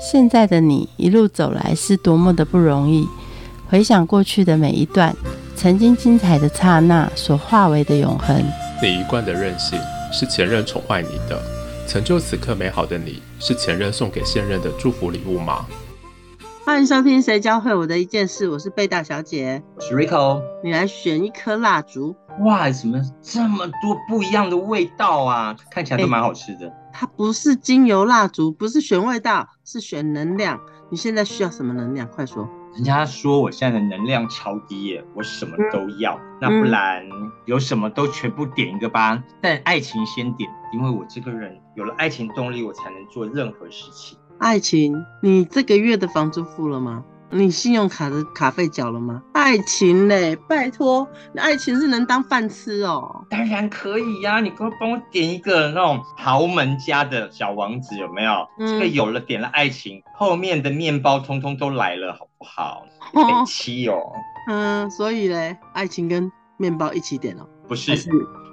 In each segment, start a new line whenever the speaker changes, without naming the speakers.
现在的你一路走来是多么的不容易。回想过去的每一段，曾经精彩的刹那所化为的永恒。
你一贯的任性是前任宠坏你的，成就此刻美好的你是前任送给现任的祝福礼物吗？
欢迎收听《谁教会我的一件事》，我是贝大小姐，
我是 Rico。
你来选一颗蜡烛，
哇，怎么这么多不一样的味道啊？看起来都蛮好吃的。
它不是精油蜡烛，不是选味道，是选能量。你现在需要什么能量？快说！
人家说我现在的能量超低耶，我什么都要，那不然有什么都全部点一个吧。但爱情先点，因为我这个人有了爱情动力，我才能做任何事情。
爱情，你这个月的房租付了吗？你信用卡的卡费缴了吗？爱情嘞，拜托，爱情是能当饭吃哦。
当然可以呀，你给我帮我点一个那种豪门家的小王子有没有？这个有了点了爱情，后面的面包通通都来了，好不好？得七哦。
嗯，所以嘞，爱情跟面包一起点哦。
不是，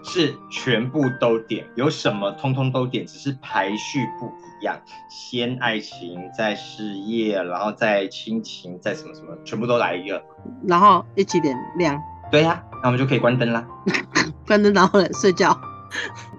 是全部都点，有什么通通都点，只是排序不一样。先爱情，再事业，然后再亲情，再什么什么，全部都来一个，
然后一起点亮。
对呀，那我们就可以关灯啦。
关灯然后呢睡觉。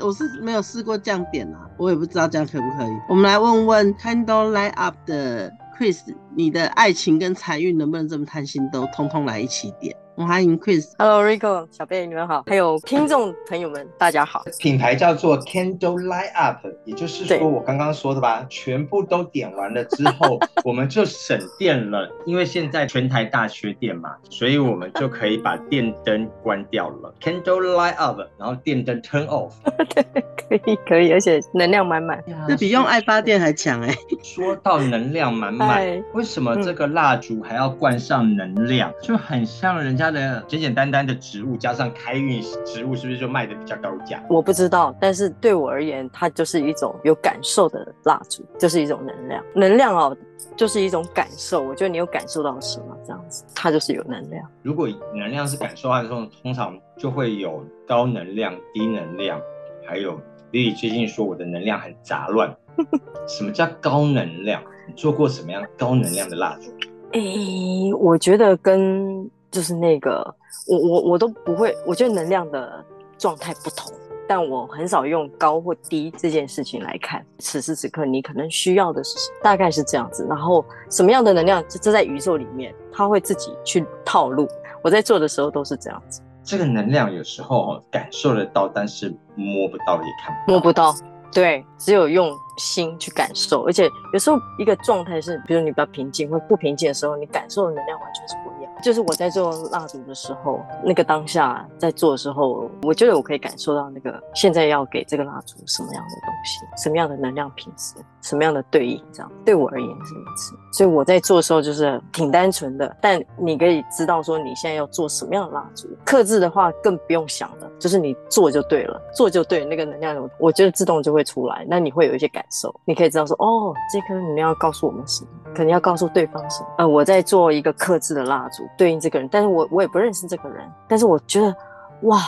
我是没有试过这样点啊，我也不知道这样可不可以。我们来问问 Candle Light Up 的 Chris，你的爱情跟财运能不能这么贪心，都通通来一起点？欢迎 Chris，Hello
Rico，小贝，你们好，还有听众朋友们，大家好。
品牌叫做 Candle Light Up，也就是说我刚刚说的吧，全部都点完了之后，我们就省电了，因为现在全台大缺电嘛，所以我们就可以把电灯关掉了。Candle Light Up，然后电灯 Turn Off。
对，可以可以，而且能量满满，
这比用爱发电还强哎。
说到能量满满，为什么这个蜡烛还要灌上能量？就很像人家。简简单单的植物加上开运植物，是不是就卖的比较高价？
我不知道，但是对我而言，它就是一种有感受的蜡烛，就是一种能量。能量哦，就是一种感受。我觉得你有感受到什么，这样子，它就是有能量。
如果能量是感受的时候，通常就会有高能量、低能量，还有 Lily 最近说我的能量很杂乱。什么叫高能量？你做过什么样高能量的蜡烛？
诶，我觉得跟就是那个，我我我都不会，我觉得能量的状态不同，但我很少用高或低这件事情来看。此时此刻你可能需要的是大概是这样子，然后什么样的能量，这这在宇宙里面，它会自己去套路。我在做的时候都是这样子。
这个能量有时候感受得到，但是摸不到也看
不摸不到，对，只有用。心去感受，而且有时候一个状态是，比如你比较平静或不平静的时候，你感受的能量完全是不一样。就是我在做蜡烛的时候，那个当下在做的时候，我觉得我可以感受到那个现在要给这个蜡烛什么样的东西，什么样的能量品质，什么样的对应，这样对我而言是如此。所以我在做的时候就是挺单纯的，但你可以知道说你现在要做什么样的蜡烛。克制的话更不用想了，就是你做就对了，做就对，那个能量我觉得自动就会出来，那你会有一些感。手你可以知道说，哦，这颗能量要告诉我们什么？可能要告诉对方什么？呃，我在做一个克制的蜡烛，对应这个人，但是我我也不认识这个人，但是我觉得，哇，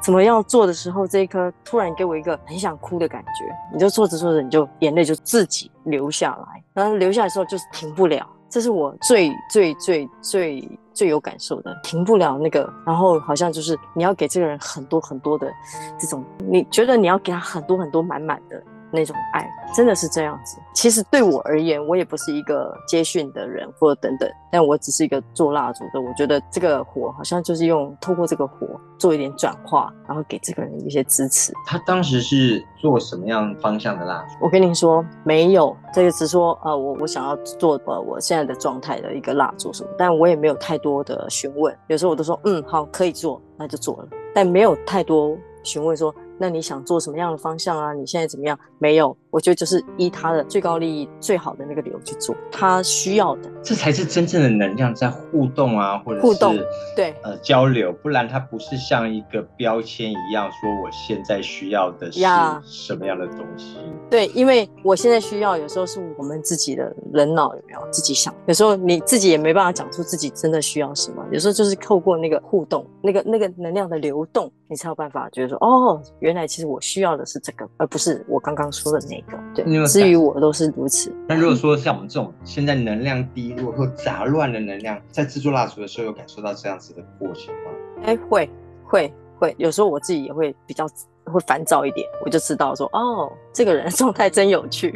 怎么样做的时候，这一颗突然给我一个很想哭的感觉，你就做着做着，你就眼泪就自己流下来，然后流下来的时候就是停不了，这是我最最最最最有感受的，停不了那个，然后好像就是你要给这个人很多很多的这种，你觉得你要给他很多很多满满的。那种爱真的是这样子。其实对我而言，我也不是一个接训的人，或者等等，但我只是一个做蜡烛的。我觉得这个火好像就是用透过这个火做一点转化，然后给这个人一些支持。
他当时是做什么样方向的蜡烛？
我跟您说，没有这个，只说呃，我我想要做呃我现在的状态的一个蜡烛什么，但我也没有太多的询问。有时候我都说嗯好可以做，那就做了，但没有太多询问说。那你想做什么样的方向啊？你现在怎么样？没有，我觉得就是依他的最高利益、最好的那个理由去做，他需要的，
这才是真正的能量在互动啊，或者
互动对
呃交流，不然它不是像一个标签一样说我现在需要的是什么样的东西。
对，因为我现在需要，有时候是我们自己的人脑有没有自己想，有时候你自己也没办法讲出自己真的需要什么，有时候就是透过那个互动，那个那个能量的流动，你才有办法觉得说哦。原来其实我需要的是这个，而不是我刚刚说的那那个。对至
感
于我都是如此。
那如果说像我们这种现在能量低落或杂乱的能量，在制作蜡烛的时候，有感受到这样子的过程吗？
哎，会会会，有时候我自己也会比较会烦躁一点，我就知道说，哦，这个人的状态真有趣。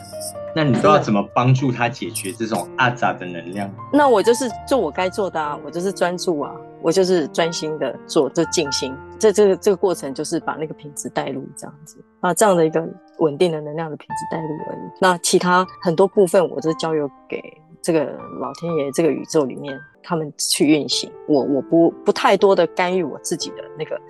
那你都要怎么帮助他解决这种阿杂的能量？
那我就是做我该做的啊，我就是专注啊，我就是专心的做，就静心。这这个这个过程就是把那个品质带入这样子啊，这样的一个稳定的能量的品质带入而已。那其他很多部分，我都交由给这个老天爷这个宇宙里面他们去运行。我我不不太多的干预我自己的那个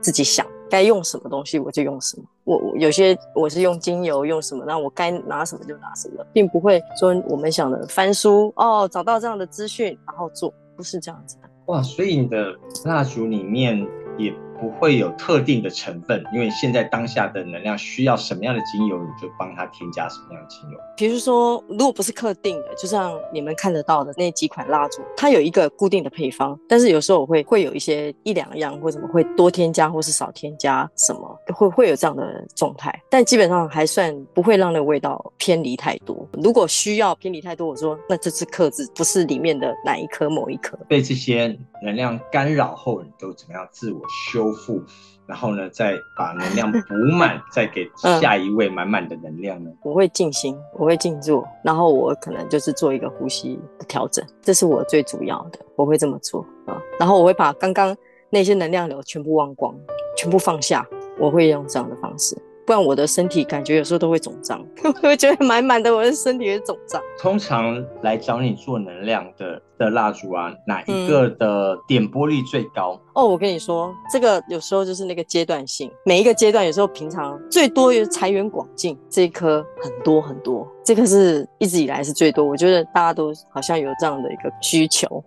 自己想该用什么东西我就用什么。我我有些我是用精油用什么，那我该拿什么就拿什么，并不会说我们想的翻书哦，找到这样的资讯然后做，不是这样子。
哇，所以你的蜡烛里面也不会有特定的成分，因为现在当下的能量需要什么样的精油，你就帮它添加什么样的精油。
比如说，如果不是特定的，就像你们看得到的那几款蜡烛，它有一个固定的配方，但是有时候我会会有一些一两样或什么会多添加或是少添加什么，会会有这样的状态，但基本上还算不会让那个味道偏离太多。如果需要偏离太多，我说那这是克制，不是里面的哪一颗某一颗。
被这些能量干扰后，你都怎么样自我修复？然后呢，再把能量补满，再给下一位满满的能量呢？
我会静心，我会静坐，然后我可能就是做一个呼吸的调整，这是我最主要的，我会这么做啊。然后我会把刚刚那些能量流全部忘光，全部放下，我会用这样的方式。不然我的身体感觉有时候都会肿胀，我会觉得满满的，我的身体会肿胀。
通常来找你做能量的的蜡烛啊，哪一个的点播率最高？
哦，我跟你说，这个有时候就是那个阶段性，每一个阶段有时候平常最多有财源广进这一颗很多很多，这个是一直以来是最多，我觉得大家都好像有这样的一个需求。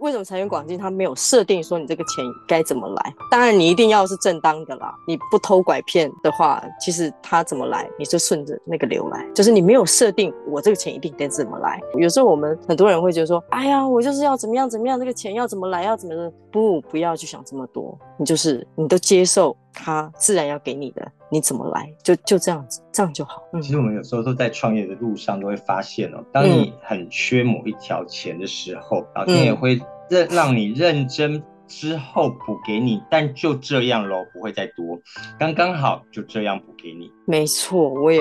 为什么财源广进？他没有设定说你这个钱该怎么来。当然，你一定要是正当的啦。你不偷拐骗的话，其实他怎么来，你就顺着那个流来。就是你没有设定我这个钱一定得怎么来。有时候我们很多人会觉得说：“哎呀，我就是要怎么样怎么样，这个钱要怎么来，要怎么。”不，不要去想这么多。你就是你都接受他自然要给你的，你怎么来就就这样子，这样就好。
其实我们有时候都在创业的路上都会发现哦，当你很缺某一条钱的时候，然后你也会。认让你认真之后补给你，但就这样咯，不会再多，刚刚好就这样补给你。
没错，我也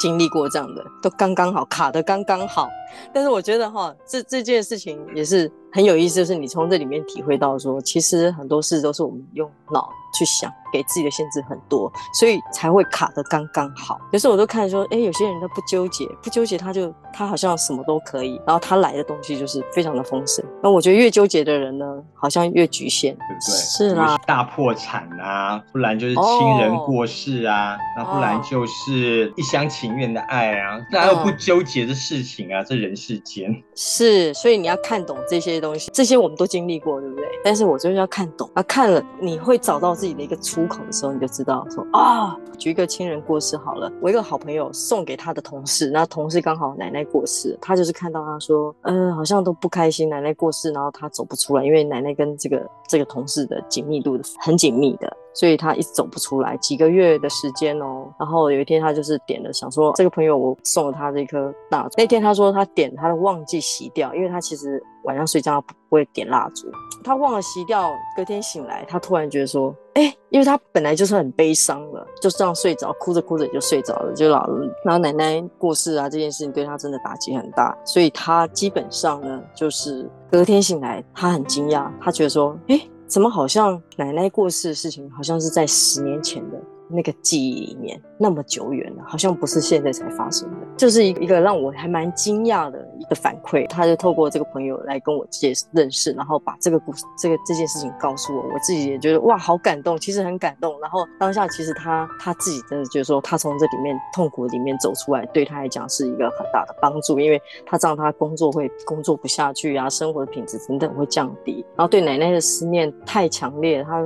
经历过这样的，都刚刚好卡的刚刚好。但是我觉得哈，这这件事情也是很有意思，就是你从这里面体会到说，其实很多事都是我们用脑去想，给自己的限制很多，所以才会卡的刚刚好。有时候我都看说，哎，有些人他不纠结，不纠结他就他好像什么都可以，然后他来的东西就是非常的丰盛。那我觉得越纠结的人呢，好像越局限，
对不对？
是啦，
大破产啊，不然就是亲人过世啊，那不然就是一厢情愿的爱啊，哪有不纠结的事情啊？这人世间
是，所以你要看懂这些东西，这些我们都经历过，对不对？但是我就是要看懂啊，看了你会找到自己的一个出口的时候，你就知道说啊，举一个亲人过世好了，我一个好朋友送给他的同事，那同事刚好奶奶过世，他就是看到他说，嗯，好像都不开心，奶奶过世，然后他走不出来，因为奶奶跟这个这个同事的紧密度很紧密的。所以他一直走不出来，几个月的时间哦。然后有一天他就是点了，想说这个朋友我送了他这颗蜡烛。那天他说他点，他都忘记熄掉，因为他其实晚上睡觉不会点蜡烛，他忘了熄掉。隔天醒来，他突然觉得说，哎，因为他本来就是很悲伤了，就这样睡着，哭着哭着就睡着了，就老了。然后奶奶过世啊，这件事情对他真的打击很大，所以他基本上呢，就是隔天醒来，他很惊讶，他觉得说，哎。怎么好像奶奶过世的事情，好像是在十年前的。那个记忆里面那么久远了，好像不是现在才发生的，就是一一个让我还蛮惊讶的一个反馈。他就透过这个朋友来跟我介认识，然后把这个故事、这个这件事情告诉我，我自己也觉得哇，好感动，其实很感动。然后当下其实他他自己真的就是说，他从这里面痛苦里面走出来，对他来讲是一个很大的帮助，因为他知道他工作会工作不下去啊，生活的品质等等会降低，然后对奶奶的思念太强烈，他。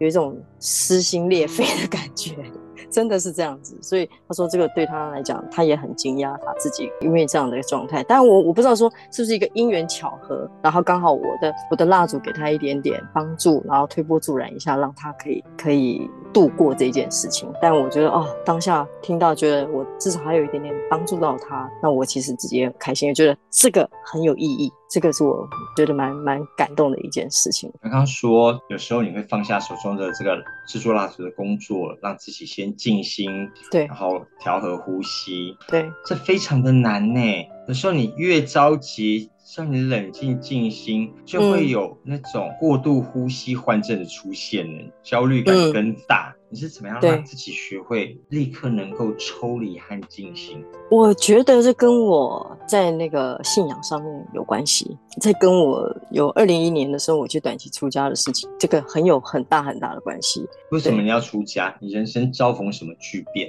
有一种撕心裂肺的感觉，真的是这样子。所以他说这个对他来讲，他也很惊讶他自己因为这样的一个状态。但我我不知道说是不是一个因缘巧合，然后刚好我的我的蜡烛给他一点点帮助，然后推波助澜一下，让他可以可以度过这件事情。但我觉得哦，当下听到觉得我至少还有一点点帮助到他，那我其实自己也很开心，也觉得这个很有意义。这个是我觉得蛮蛮感动的一件事情。
刚刚说有时候你会放下手中的这个制作蜡烛的工作，让自己先静心，
对，
然后调和呼吸，
对，
这非常的难呢。有时候你越着急，让你冷静静心，就会有那种过度呼吸患症的出现呢，焦虑感更大。你是怎么样让自己学会立刻能够抽离和静心？
我觉得这跟我在那个信仰上面有关系，这跟我有二零一年的时候我去短期出家的事情，这个很有很大很大的关系。
为什么你要出家？你人生遭逢什么巨变？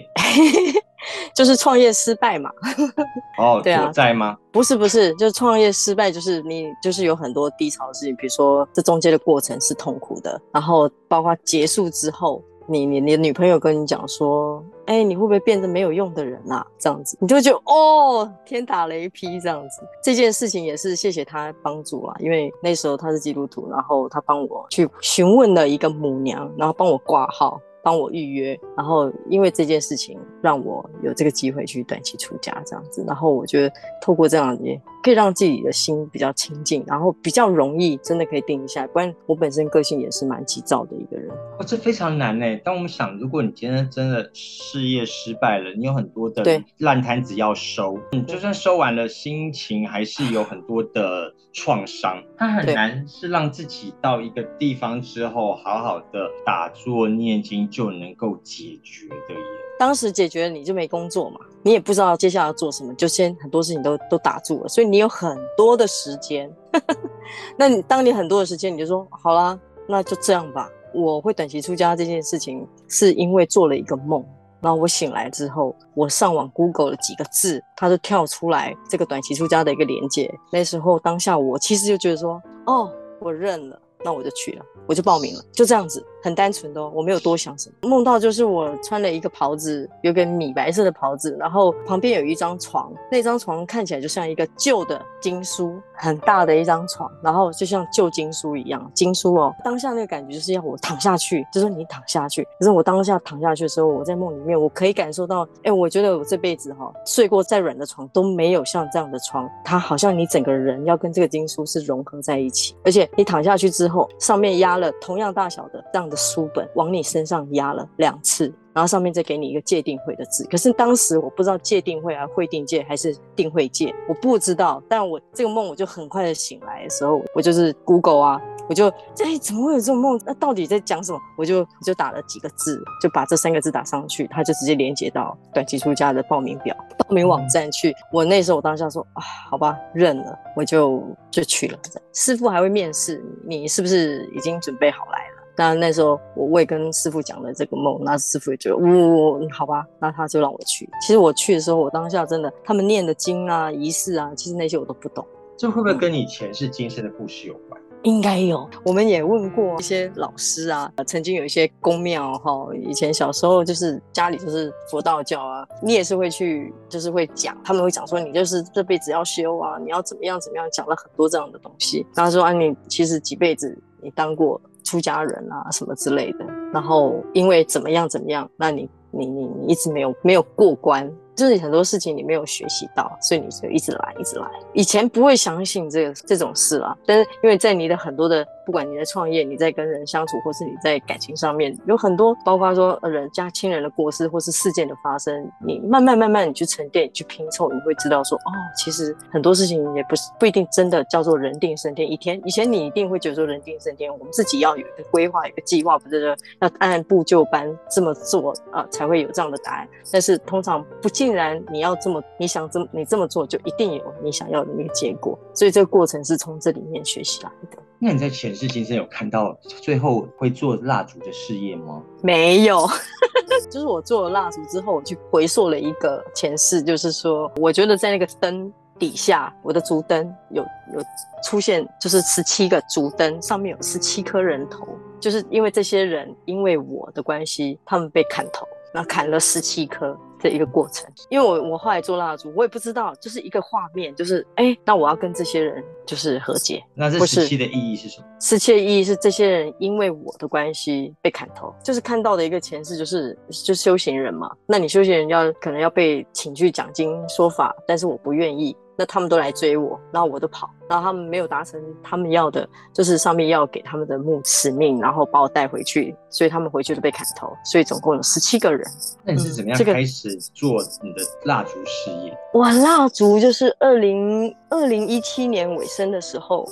就是创业失败嘛。
哦，对啊，在吗？
不是不是，就是创业失败，就是你就是有很多低潮的事情，比如说这中间的过程是痛苦的，然后包括结束之后。你你你女朋友跟你讲说，哎，你会不会变成没有用的人啊？这样子，你就觉得哦，天打雷劈这样子。这件事情也是谢谢他帮助啊，因为那时候他是基督徒，然后他帮我去询问了一个母娘，然后帮我挂号。帮我预约，然后因为这件事情让我有这个机会去短期出家这样子，然后我觉得透过这样也可以让自己的心比较清净，然后比较容易真的可以定一下来。不然我本身个性也是蛮急躁的一个人。
哦，这非常难呢。当我们想，如果你今天真的事业失败了，你有很多的烂摊子要收，你就算收完了，心情还是有很多的创伤。它很难是让自己到一个地方之后，好好的打坐念经。就能够解决的耶。
当时解决了，你就没工作嘛，你也不知道接下来要做什么，就先很多事情都都打住了，所以你有很多的时间。那你当你很多的时间，你就说好啦，那就这样吧。我会短期出家这件事情，是因为做了一个梦，然后我醒来之后，我上网 Google 了几个字，它就跳出来这个短期出家的一个连接。那时候当下我其实就觉得说，哦，我认了，那我就去了，我就报名了，就这样子。很单纯的哦，我没有多想什么。梦到就是我穿了一个袍子，有个米白色的袍子，然后旁边有一张床，那张床看起来就像一个旧的经书，很大的一张床，然后就像旧经书一样，经书哦。当下那个感觉就是要我躺下去，就说你躺下去。可是我当下躺下去的时候，我在梦里面，我可以感受到，哎，我觉得我这辈子哈睡过再软的床都没有像这样的床，它好像你整个人要跟这个经书是融合在一起，而且你躺下去之后，上面压了同样大小的这样。的书本往你身上压了两次，然后上面再给你一个界定会的字。可是当时我不知道界定会啊会定界还是定会界，我不知道。但我这个梦我就很快的醒来的时候，我就是 Google 啊，我就哎怎么会有这种梦？那到底在讲什么？我就就打了几个字，就把这三个字打上去，他就直接连接到短期出家的报名表、报名网站去。我那时候我当下说啊，好吧，认了，我就就去了。师傅还会面试你，是不是已经准备好来了？那那时候我我也跟师傅讲了这个梦，那师傅也觉得，呜，好吧，那他就让我去。其实我去的时候，我当下真的，他们念的经啊、仪式啊，其实那些我都不懂。
这会不会跟你前世今生的故事有关？
应该有。我们也问过一些老师啊，曾经有一些宫庙哈，以前小时候就是家里就是佛道教啊，你也是会去，就是会讲，他们会讲说你就是这辈子要修啊，你要怎么样怎么样，讲了很多这样的东西。他说啊，你其实几辈子你当过。出家人啊，什么之类的，然后因为怎么样怎么样，那你你你你一直没有没有过关。就是很多事情你没有学习到，所以你就一直来，一直来。以前不会相信这个这种事啦，但是因为在你的很多的，不管你在创业，你在跟人相处，或是你在感情上面，有很多，包括说人家亲人的过世，或是事件的发生，你慢慢慢慢你去沉淀，你去拼凑，你会知道说，哦，其实很多事情也不是不一定真的叫做人定胜天。以前以前你一定会觉得说人定胜天，我们自己要有一个规划，一个计划，不是说要按部就班这么做啊，才会有这样的答案。但是通常不。竟然你要这么，你想这么，你这么做就一定有你想要的那个结果，所以这个过程是从这里面学习来的。
那你在前世今生有看到最后会做蜡烛的事业吗？
没有，就是我做了蜡烛之后，我去回溯了一个前世，就是说，我觉得在那个灯底下，我的烛灯有有出现，就是十七个烛灯上面有十七颗人头，就是因为这些人因为我的关系，他们被砍头。然后砍了十七棵。的一个过程，因为我我后来做蜡烛，我也不知道，就是一个画面，就是哎，那我要跟这些人就是和解。
那这十七的意义是什么？
十七的意义是这些人因为我的关系被砍头，就是看到的一个前世，就是就修行人嘛。那你修行人要可能要被请去讲经说法，但是我不愿意。那他们都来追我，然后我都跑，然后他们没有达成他们要的，就是上面要给他们的目使命，然后把我带回去，所以他们回去都被砍头，所以总共有十七个人。
那你是怎么样开始做你的蜡烛事业？
哇，蜡烛就是二零二零一七年尾声的时候。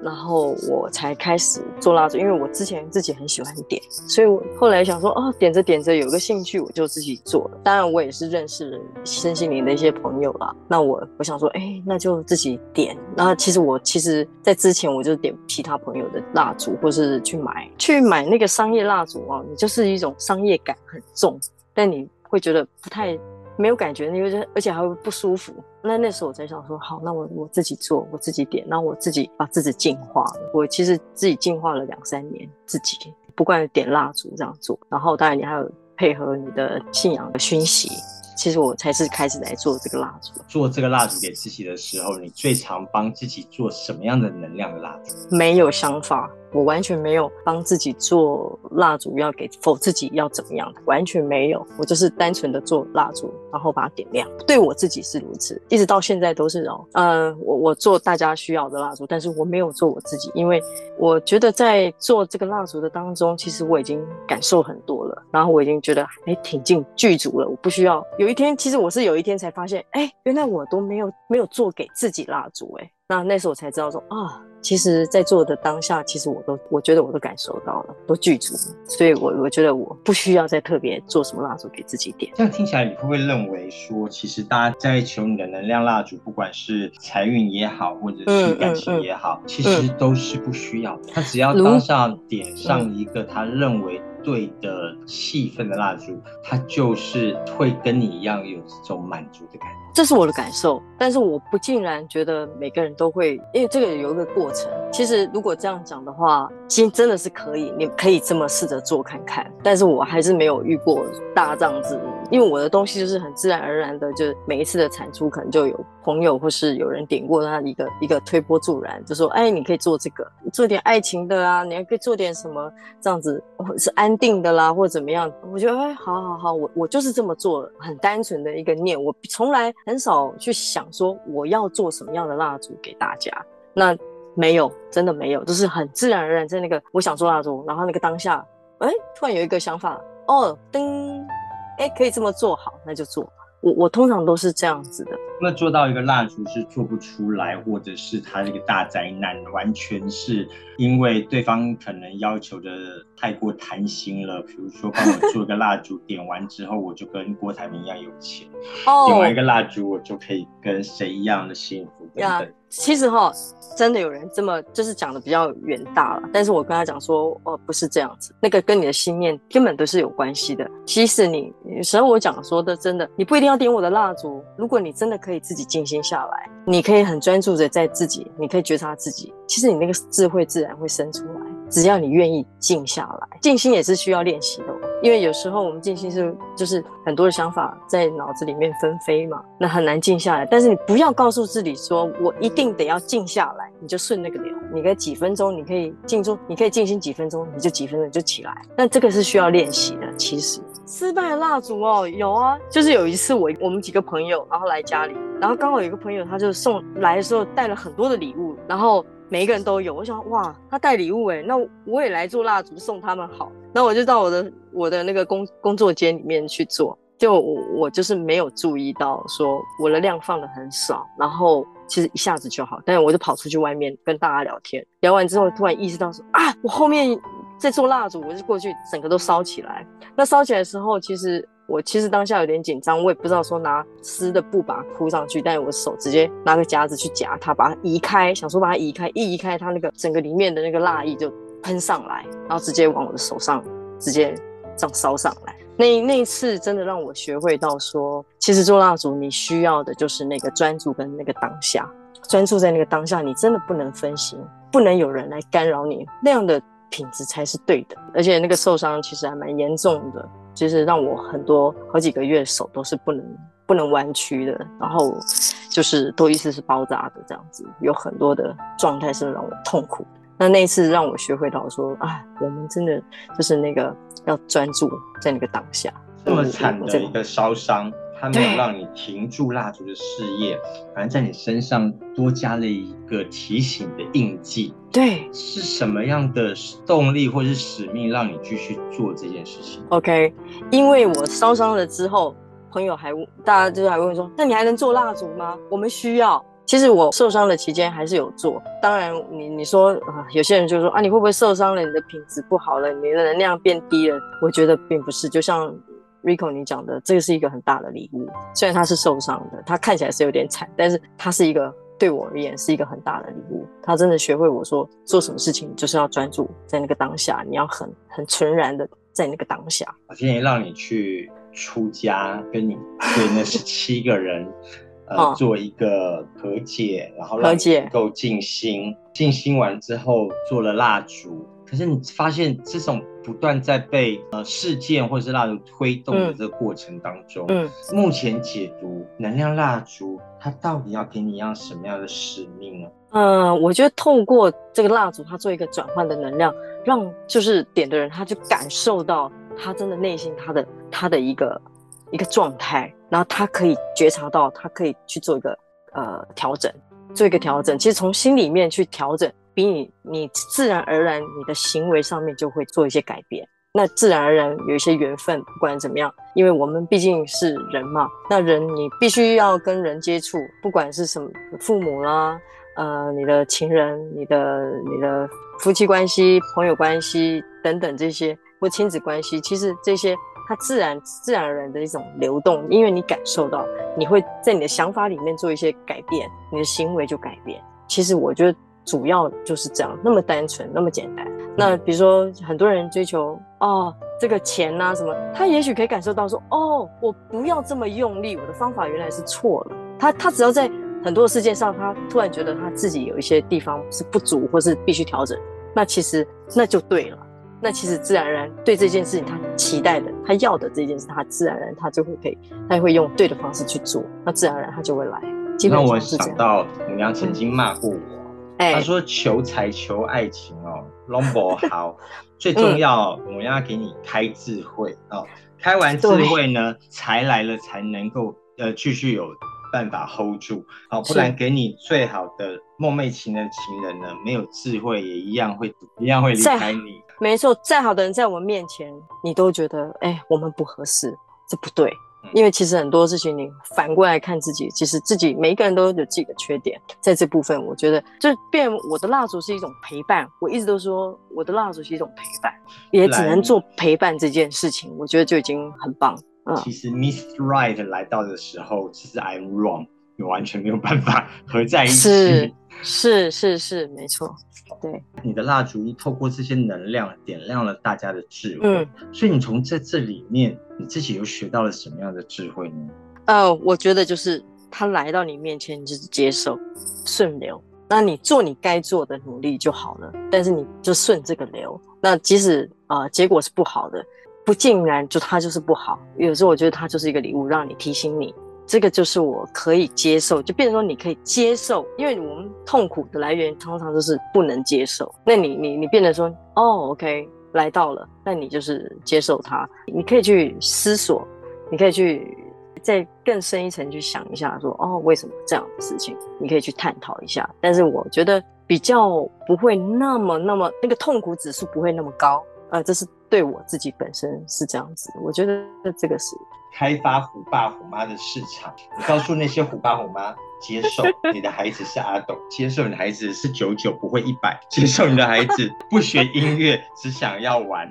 然后我才开始做蜡烛，因为我之前自己很喜欢点，所以我后来想说，哦，点着点着有个兴趣，我就自己做了。当然，我也是认识身心灵的一些朋友啦。那我我想说，哎，那就自己点。那其实我其实在之前我就点其他朋友的蜡烛，或是去买去买那个商业蜡烛啊，你就是一种商业感很重，但你会觉得不太。没有感觉，因为而且还会不舒服。那那时候我才想说，好，那我我自己做，我自己点，然后我自己把自己净化了。我其实自己净化了两三年，自己不管点蜡烛这样做，然后当然你还有配合你的信仰的熏习。其实我才是开始来做这个蜡烛。
做这个蜡烛给自己的时候，你最常帮自己做什么样的能量的蜡烛？
没有想法。我完全没有帮自己做蜡烛，要给否自己要怎么样的，完全没有。我就是单纯的做蜡烛，然后把它点亮。对我自己是如此，一直到现在都是哦。呃，我我做大家需要的蜡烛，但是我没有做我自己，因为我觉得在做这个蜡烛的当中，其实我已经感受很多了，然后我已经觉得哎挺进剧组了，我不需要。有一天，其实我是有一天才发现，哎，原来我都没有没有做给自己蜡烛，哎，那那时候我才知道说啊。其实，在做的当下，其实我都，我觉得我都感受到了，都具足，所以，我我觉得我不需要再特别做什么蜡烛给自己点。
这样听起来，你会不会认为说，其实大家在求你的能量蜡烛，不管是财运也好，或者是感情也好，其实都是不需要的。他只要当下点上一个他认为。对的气氛的蜡烛，他就是会跟你一样有这种满足的感觉。
这是我的感受，但是我不竟然觉得每个人都会，因为这个有一个过程。其实如果这样讲的话，其实真的是可以，你可以这么试着做看看。但是我还是没有遇过大这样子，因为我的东西就是很自然而然的，就是每一次的产出可能就有朋友或是有人点过他一个一个推波助澜，就说：“哎，你可以做这个，做点爱情的啊，你还可以做点什么这样子，是安。”定的啦，或者怎么样？我觉得哎，好好好，我我就是这么做，很单纯的一个念，我从来很少去想说我要做什么样的蜡烛给大家。那没有，真的没有，就是很自然而然在那个我想做蜡烛，然后那个当下，哎，突然有一个想法，哦，噔，哎，可以这么做好，那就做。我我通常都是这样子的。
那做到一个蜡烛是做不出来，或者是它这个大灾难，完全是因为对方可能要求的太过贪心了。比如说，帮我做一个蜡烛，点完之后我就跟郭台铭一样有钱，点完一个蜡烛我就可以跟谁一样的幸福等等。
其实哈，真的有人这么就是讲的比较远大了，但是我跟他讲说，哦，不是这样子，那个跟你的心念根本都是有关系的。其实你，有时候我讲说的，真的，你不一定要点我的蜡烛，如果你真的可以自己静心下来，你可以很专注的在自己，你可以觉察自己，其实你那个智慧自然会生出来，只要你愿意静下来，静心也是需要练习的。因为有时候我们静心是就是很多的想法在脑子里面纷飞嘛，那很难静下来。但是你不要告诉自己说，我一定得要静下来，你就顺那个流。你可以几分钟，你可以静住，你可以静心几分钟，你就几分钟就起来。那这个是需要练习的。其实失败的蜡烛哦，有啊，就是有一次我我们几个朋友然后来家里，然后刚好有一个朋友他就送来的时候带了很多的礼物，然后。每一个人都有，我想哇，他带礼物哎，那我也来做蜡烛送他们好。那我就到我的我的那个工工作间里面去做，就我我就是没有注意到说我的量放的很少，然后其实一下子就好，但是我就跑出去外面跟大家聊天，聊完之后突然意识到说啊，我后面在做蜡烛，我就过去整个都烧起来。那烧起来的时候，其实。我其实当下有点紧张，我也不知道说拿湿的布把它铺上去，但是我手直接拿个夹子去夹它，把它移开，想说把它移开，一移开它那个整个里面的那个蜡液就喷上来，然后直接往我的手上直接这样烧上来。那那一次真的让我学会到说，其实做蜡烛你需要的就是那个专注跟那个当下，专注在那个当下，你真的不能分心，不能有人来干扰你，那样的品质才是对的。而且那个受伤其实还蛮严重的。就是让我很多好几个月手都是不能不能弯曲的，然后就是都一直是包扎的这样子，有很多的状态是让我痛苦。那那一次让我学会到说啊，我们真的就是那个要专注在那个当下。
这么惨的一个烧伤。它没有让你停住蜡烛的事业，反而在你身上多加了一个提醒的印记。
对，
是什么样的动力或是使命让你继续做这件事情
？OK，因为我烧伤了之后，朋友还大家就是还问说，那你还能做蜡烛吗？我们需要。其实我受伤的期间还是有做。当然，你你说啊，有些人就说啊，你会不会受伤了？你的品质不好了，你的能量变低了？我觉得并不是，就像。Rico，你讲的这个是一个很大的礼物，虽然他是受伤的，他看起来是有点惨，但是他是一个对我而言是一个很大的礼物。他真的学会我说做什么事情就是要专注在那个当下，你要很很纯然的在那个当下。
我今天让你去出家，跟你对那十七个人，呃，做一个和解，然后能够静心。静心完之后，做了蜡烛。可是你发现这种不断在被呃事件或者是蜡烛推动的这个过程当中，嗯，目前解读能量蜡烛它到底要给你一样什么样的使命呢？
嗯，我觉得透过这个蜡烛，它做一个转换的能量，让就是点的人他就感受到他真的内心他的他的一个一个状态，然后他可以觉察到，他可以去做一个呃调整，做一个调整。其实从心里面去调整。比你，你自然而然，你的行为上面就会做一些改变。那自然而然有一些缘分，不管怎么样，因为我们毕竟是人嘛。那人你必须要跟人接触，不管是什么父母啦，呃，你的情人、你的、你的夫妻关系、朋友关系等等这些，或亲子关系，其实这些它自然、自然而然的一种流动，因为你感受到，你会在你的想法里面做一些改变，你的行为就改变。其实我觉得。主要就是这样，那么单纯，那么简单。那比如说，很多人追求哦，这个钱呐什么，他也许可以感受到说，哦，我不要这么用力，我的方法原来是错了。他他只要在很多事件上，他突然觉得他自己有一些地方是不足，或是必须调整，那其实那就对了。那其实自然而然对这件事情他期待的，他要的这件事，他自然而然他就会可以，他会用对的方式去做，那自然而然他就会来。
那我想到母娘曾经骂过我。他说：“求财求爱情哦，龙博好，最重要，我要给你开智慧哦。开完智慧呢，财来了才能够呃继续有办法 hold 住，好，不然给你最好的梦寐情的情人呢，没有智慧也一样会一样会离开你。
没错，再好的人在我们面前，你都觉得哎，我们不合适，这不对。”因为其实很多事情，你反过来看自己，其实自己每一个人都有自己的缺点。在这部分，我觉得就变我的蜡烛是一种陪伴。我一直都说我的蜡烛是一种陪伴，也只能做陪伴这件事情，我觉得就已经很棒。
嗯，其实 Miss Right 来到的时候，其实 I'm wrong，你完全没有办法合在一起。
是是是是，没错。对，
你的蜡烛透过这些能量点亮了大家的智慧。嗯，所以你从在这里面，你自己又学到了什么样的智慧呢？
呃，我觉得就是他来到你面前，你就是接受、顺流，那你做你该做的努力就好了。但是你就顺这个流，那即使啊结果是不好的，不尽然就它就是不好。有时候我觉得它就是一个礼物，让你提醒你。这个就是我可以接受，就变成说你可以接受，因为我们痛苦的来源通常都是不能接受。那你你你变得说，哦，OK，来到了，那你就是接受它。你可以去思索，你可以去再更深一层去想一下，说哦，为什么这样的事情？你可以去探讨一下。但是我觉得比较不会那么那么那个痛苦指数不会那么高。呃，这是对我自己本身是这样子，我觉得这个是。
开发虎爸虎妈的市场，你告诉那些虎爸虎妈，接受 你的孩子是阿斗，接受你的孩子是九九不会一百，接受你的孩子不学音乐只想要玩。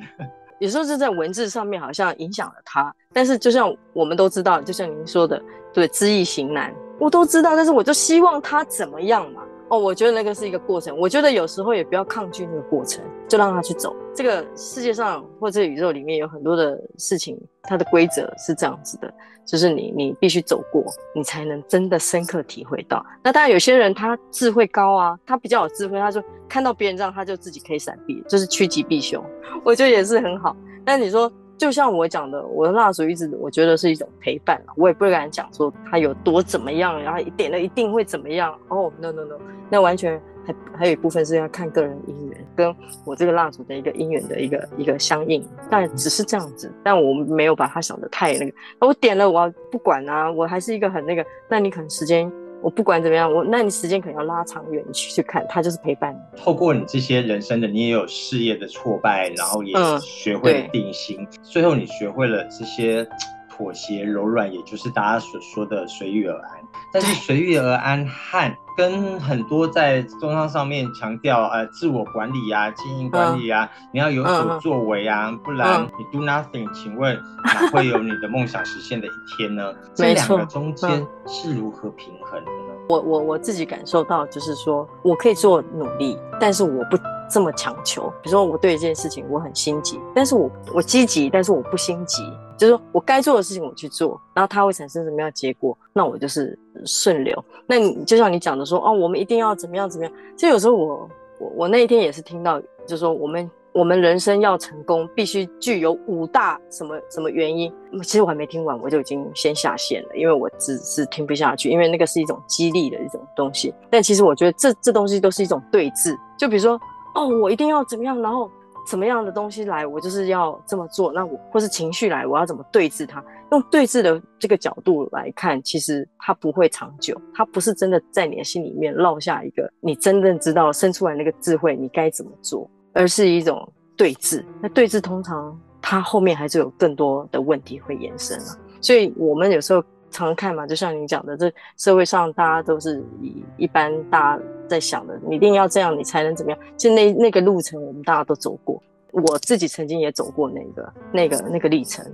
有时候是在文字上面好像影响了他，但是就像我们都知道，就像您说的，对，知易行难，我都知道，但是我就希望他怎么样嘛。哦，我觉得那个是一个过程。我觉得有时候也不要抗拒那个过程，就让他去走。这个世界上或者宇宙里面有很多的事情，它的规则是这样子的，就是你你必须走过，你才能真的深刻体会到。那当然有些人他智慧高啊，他比较有智慧，他就看到别人这样，他就自己可以闪避，就是趋吉避凶。我觉得也是很好。但你说就像我讲的，我的蜡烛一直我觉得是一种陪伴我也不敢讲说它有多怎么样，然后点了一定会怎么样。哦，no no no，那完全还还有一部分是要看个人姻缘，跟我这个蜡烛的一个姻缘的一个一个相应，但只是这样子，但我没有把它想的太那个。我点了，我不管啊，我还是一个很那个。那你可能时间。我不管怎么样，我那你时间可能要拉长远去去看，他就是陪伴你。
透过你这些人生的，你也有事业的挫败，然后也学会了定心，最后你学会了这些 妥协、柔软，也就是大家所说的随遇而安。但是随遇而安和跟很多在中商上面强调呃自我管理啊、经营管理啊，你要有所作为啊，不然你 do nothing，请问哪会有你的梦想实现的一天呢？这两个中间是如何平衡的呢？
我我我自己感受到就是说我可以做努力，但是我不这么强求。比如说我对一件事情我很心急，但是我我积极，但是我不心急。就是说我该做的事情我去做，然后它会产生什么样的结果，那我就是顺流。那你就像你讲的说，哦，我们一定要怎么样怎么样。其实有时候我我我那一天也是听到，就是说我们我们人生要成功，必须具有五大什么什么原因。其实我还没听完，我就已经先下线了，因为我只是听不下去，因为那个是一种激励的一种东西。但其实我觉得这这东西都是一种对峙。就比如说，哦，我一定要怎么样，然后。什么样的东西来，我就是要这么做。那我或是情绪来，我要怎么对峙它？用对峙的这个角度来看，其实它不会长久。它不是真的在你的心里面落下一个你真正知道生出来那个智慧，你该怎么做，而是一种对峙。那对峙通常它后面还是有更多的问题会延伸啊。所以我们有时候。常看嘛，就像你讲的，这社会上大家都是以一般大家在想的，你一定要这样，你才能怎么样？就那那个路程，我们大家都走过，我自己曾经也走过那个那个那个历程。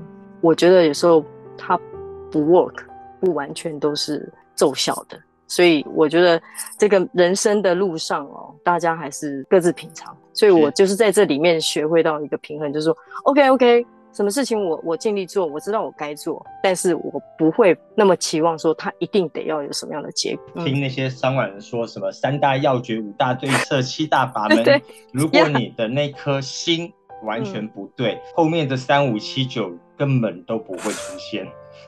我觉得有时候它不 work，不完全都是奏效的。所以我觉得这个人生的路上哦，大家还是各自品尝。所以我就是在这里面学会到一个平衡，就是说，OK OK。什么事情我我尽力做，我知道我该做，但是我不会那么期望说他一定得要有什么样的结果。
听那些商管人说什么三大要诀、五大对策、七大法门，如果你的那颗心完全不对，后面的三五七九根本都不会出现，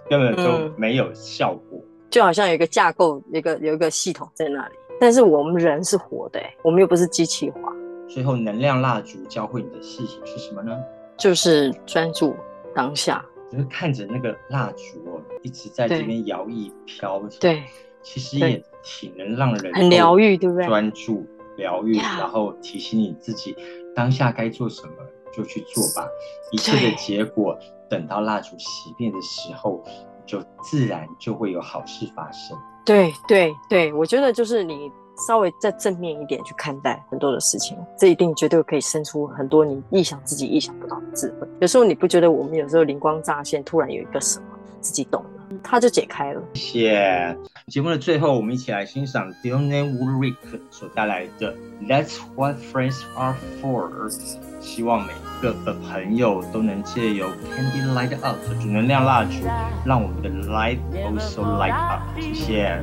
根本就没有效果。
就好像有一个架构，一个有一个系统在那里，但是我们人是活的，我们又不是机器化。
最后，能量蜡烛教会你的事情是什么呢？
就是专注当下，
就是看着那个蜡烛哦，一直在这边摇曳飘。
对，
其实也挺能让人
很疗愈，对不对？
专注疗愈，然后提醒你自己当下该做什么就去做吧。一切的结果，等到蜡烛熄灭的时候，就自然就会有好事发生。
对对对，我觉得就是你。稍微再正面一点去看待很多的事情，这一定绝对可以生出很多你意想自己意想不到的智慧。有时候你不觉得我们有时候灵光乍现，突然有一个什么自己懂了，它就解开了。
谢谢。节目的最后，我们一起来欣赏 Dionne Warwick 所带来的 That's What Friends Are For。希望每一个的朋友都能借由 Candy Light Up 的主能量蜡烛，让我们的 Light Also Light Up。谢谢。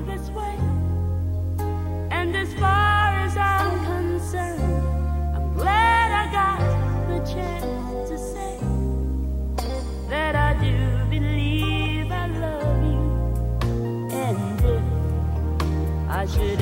should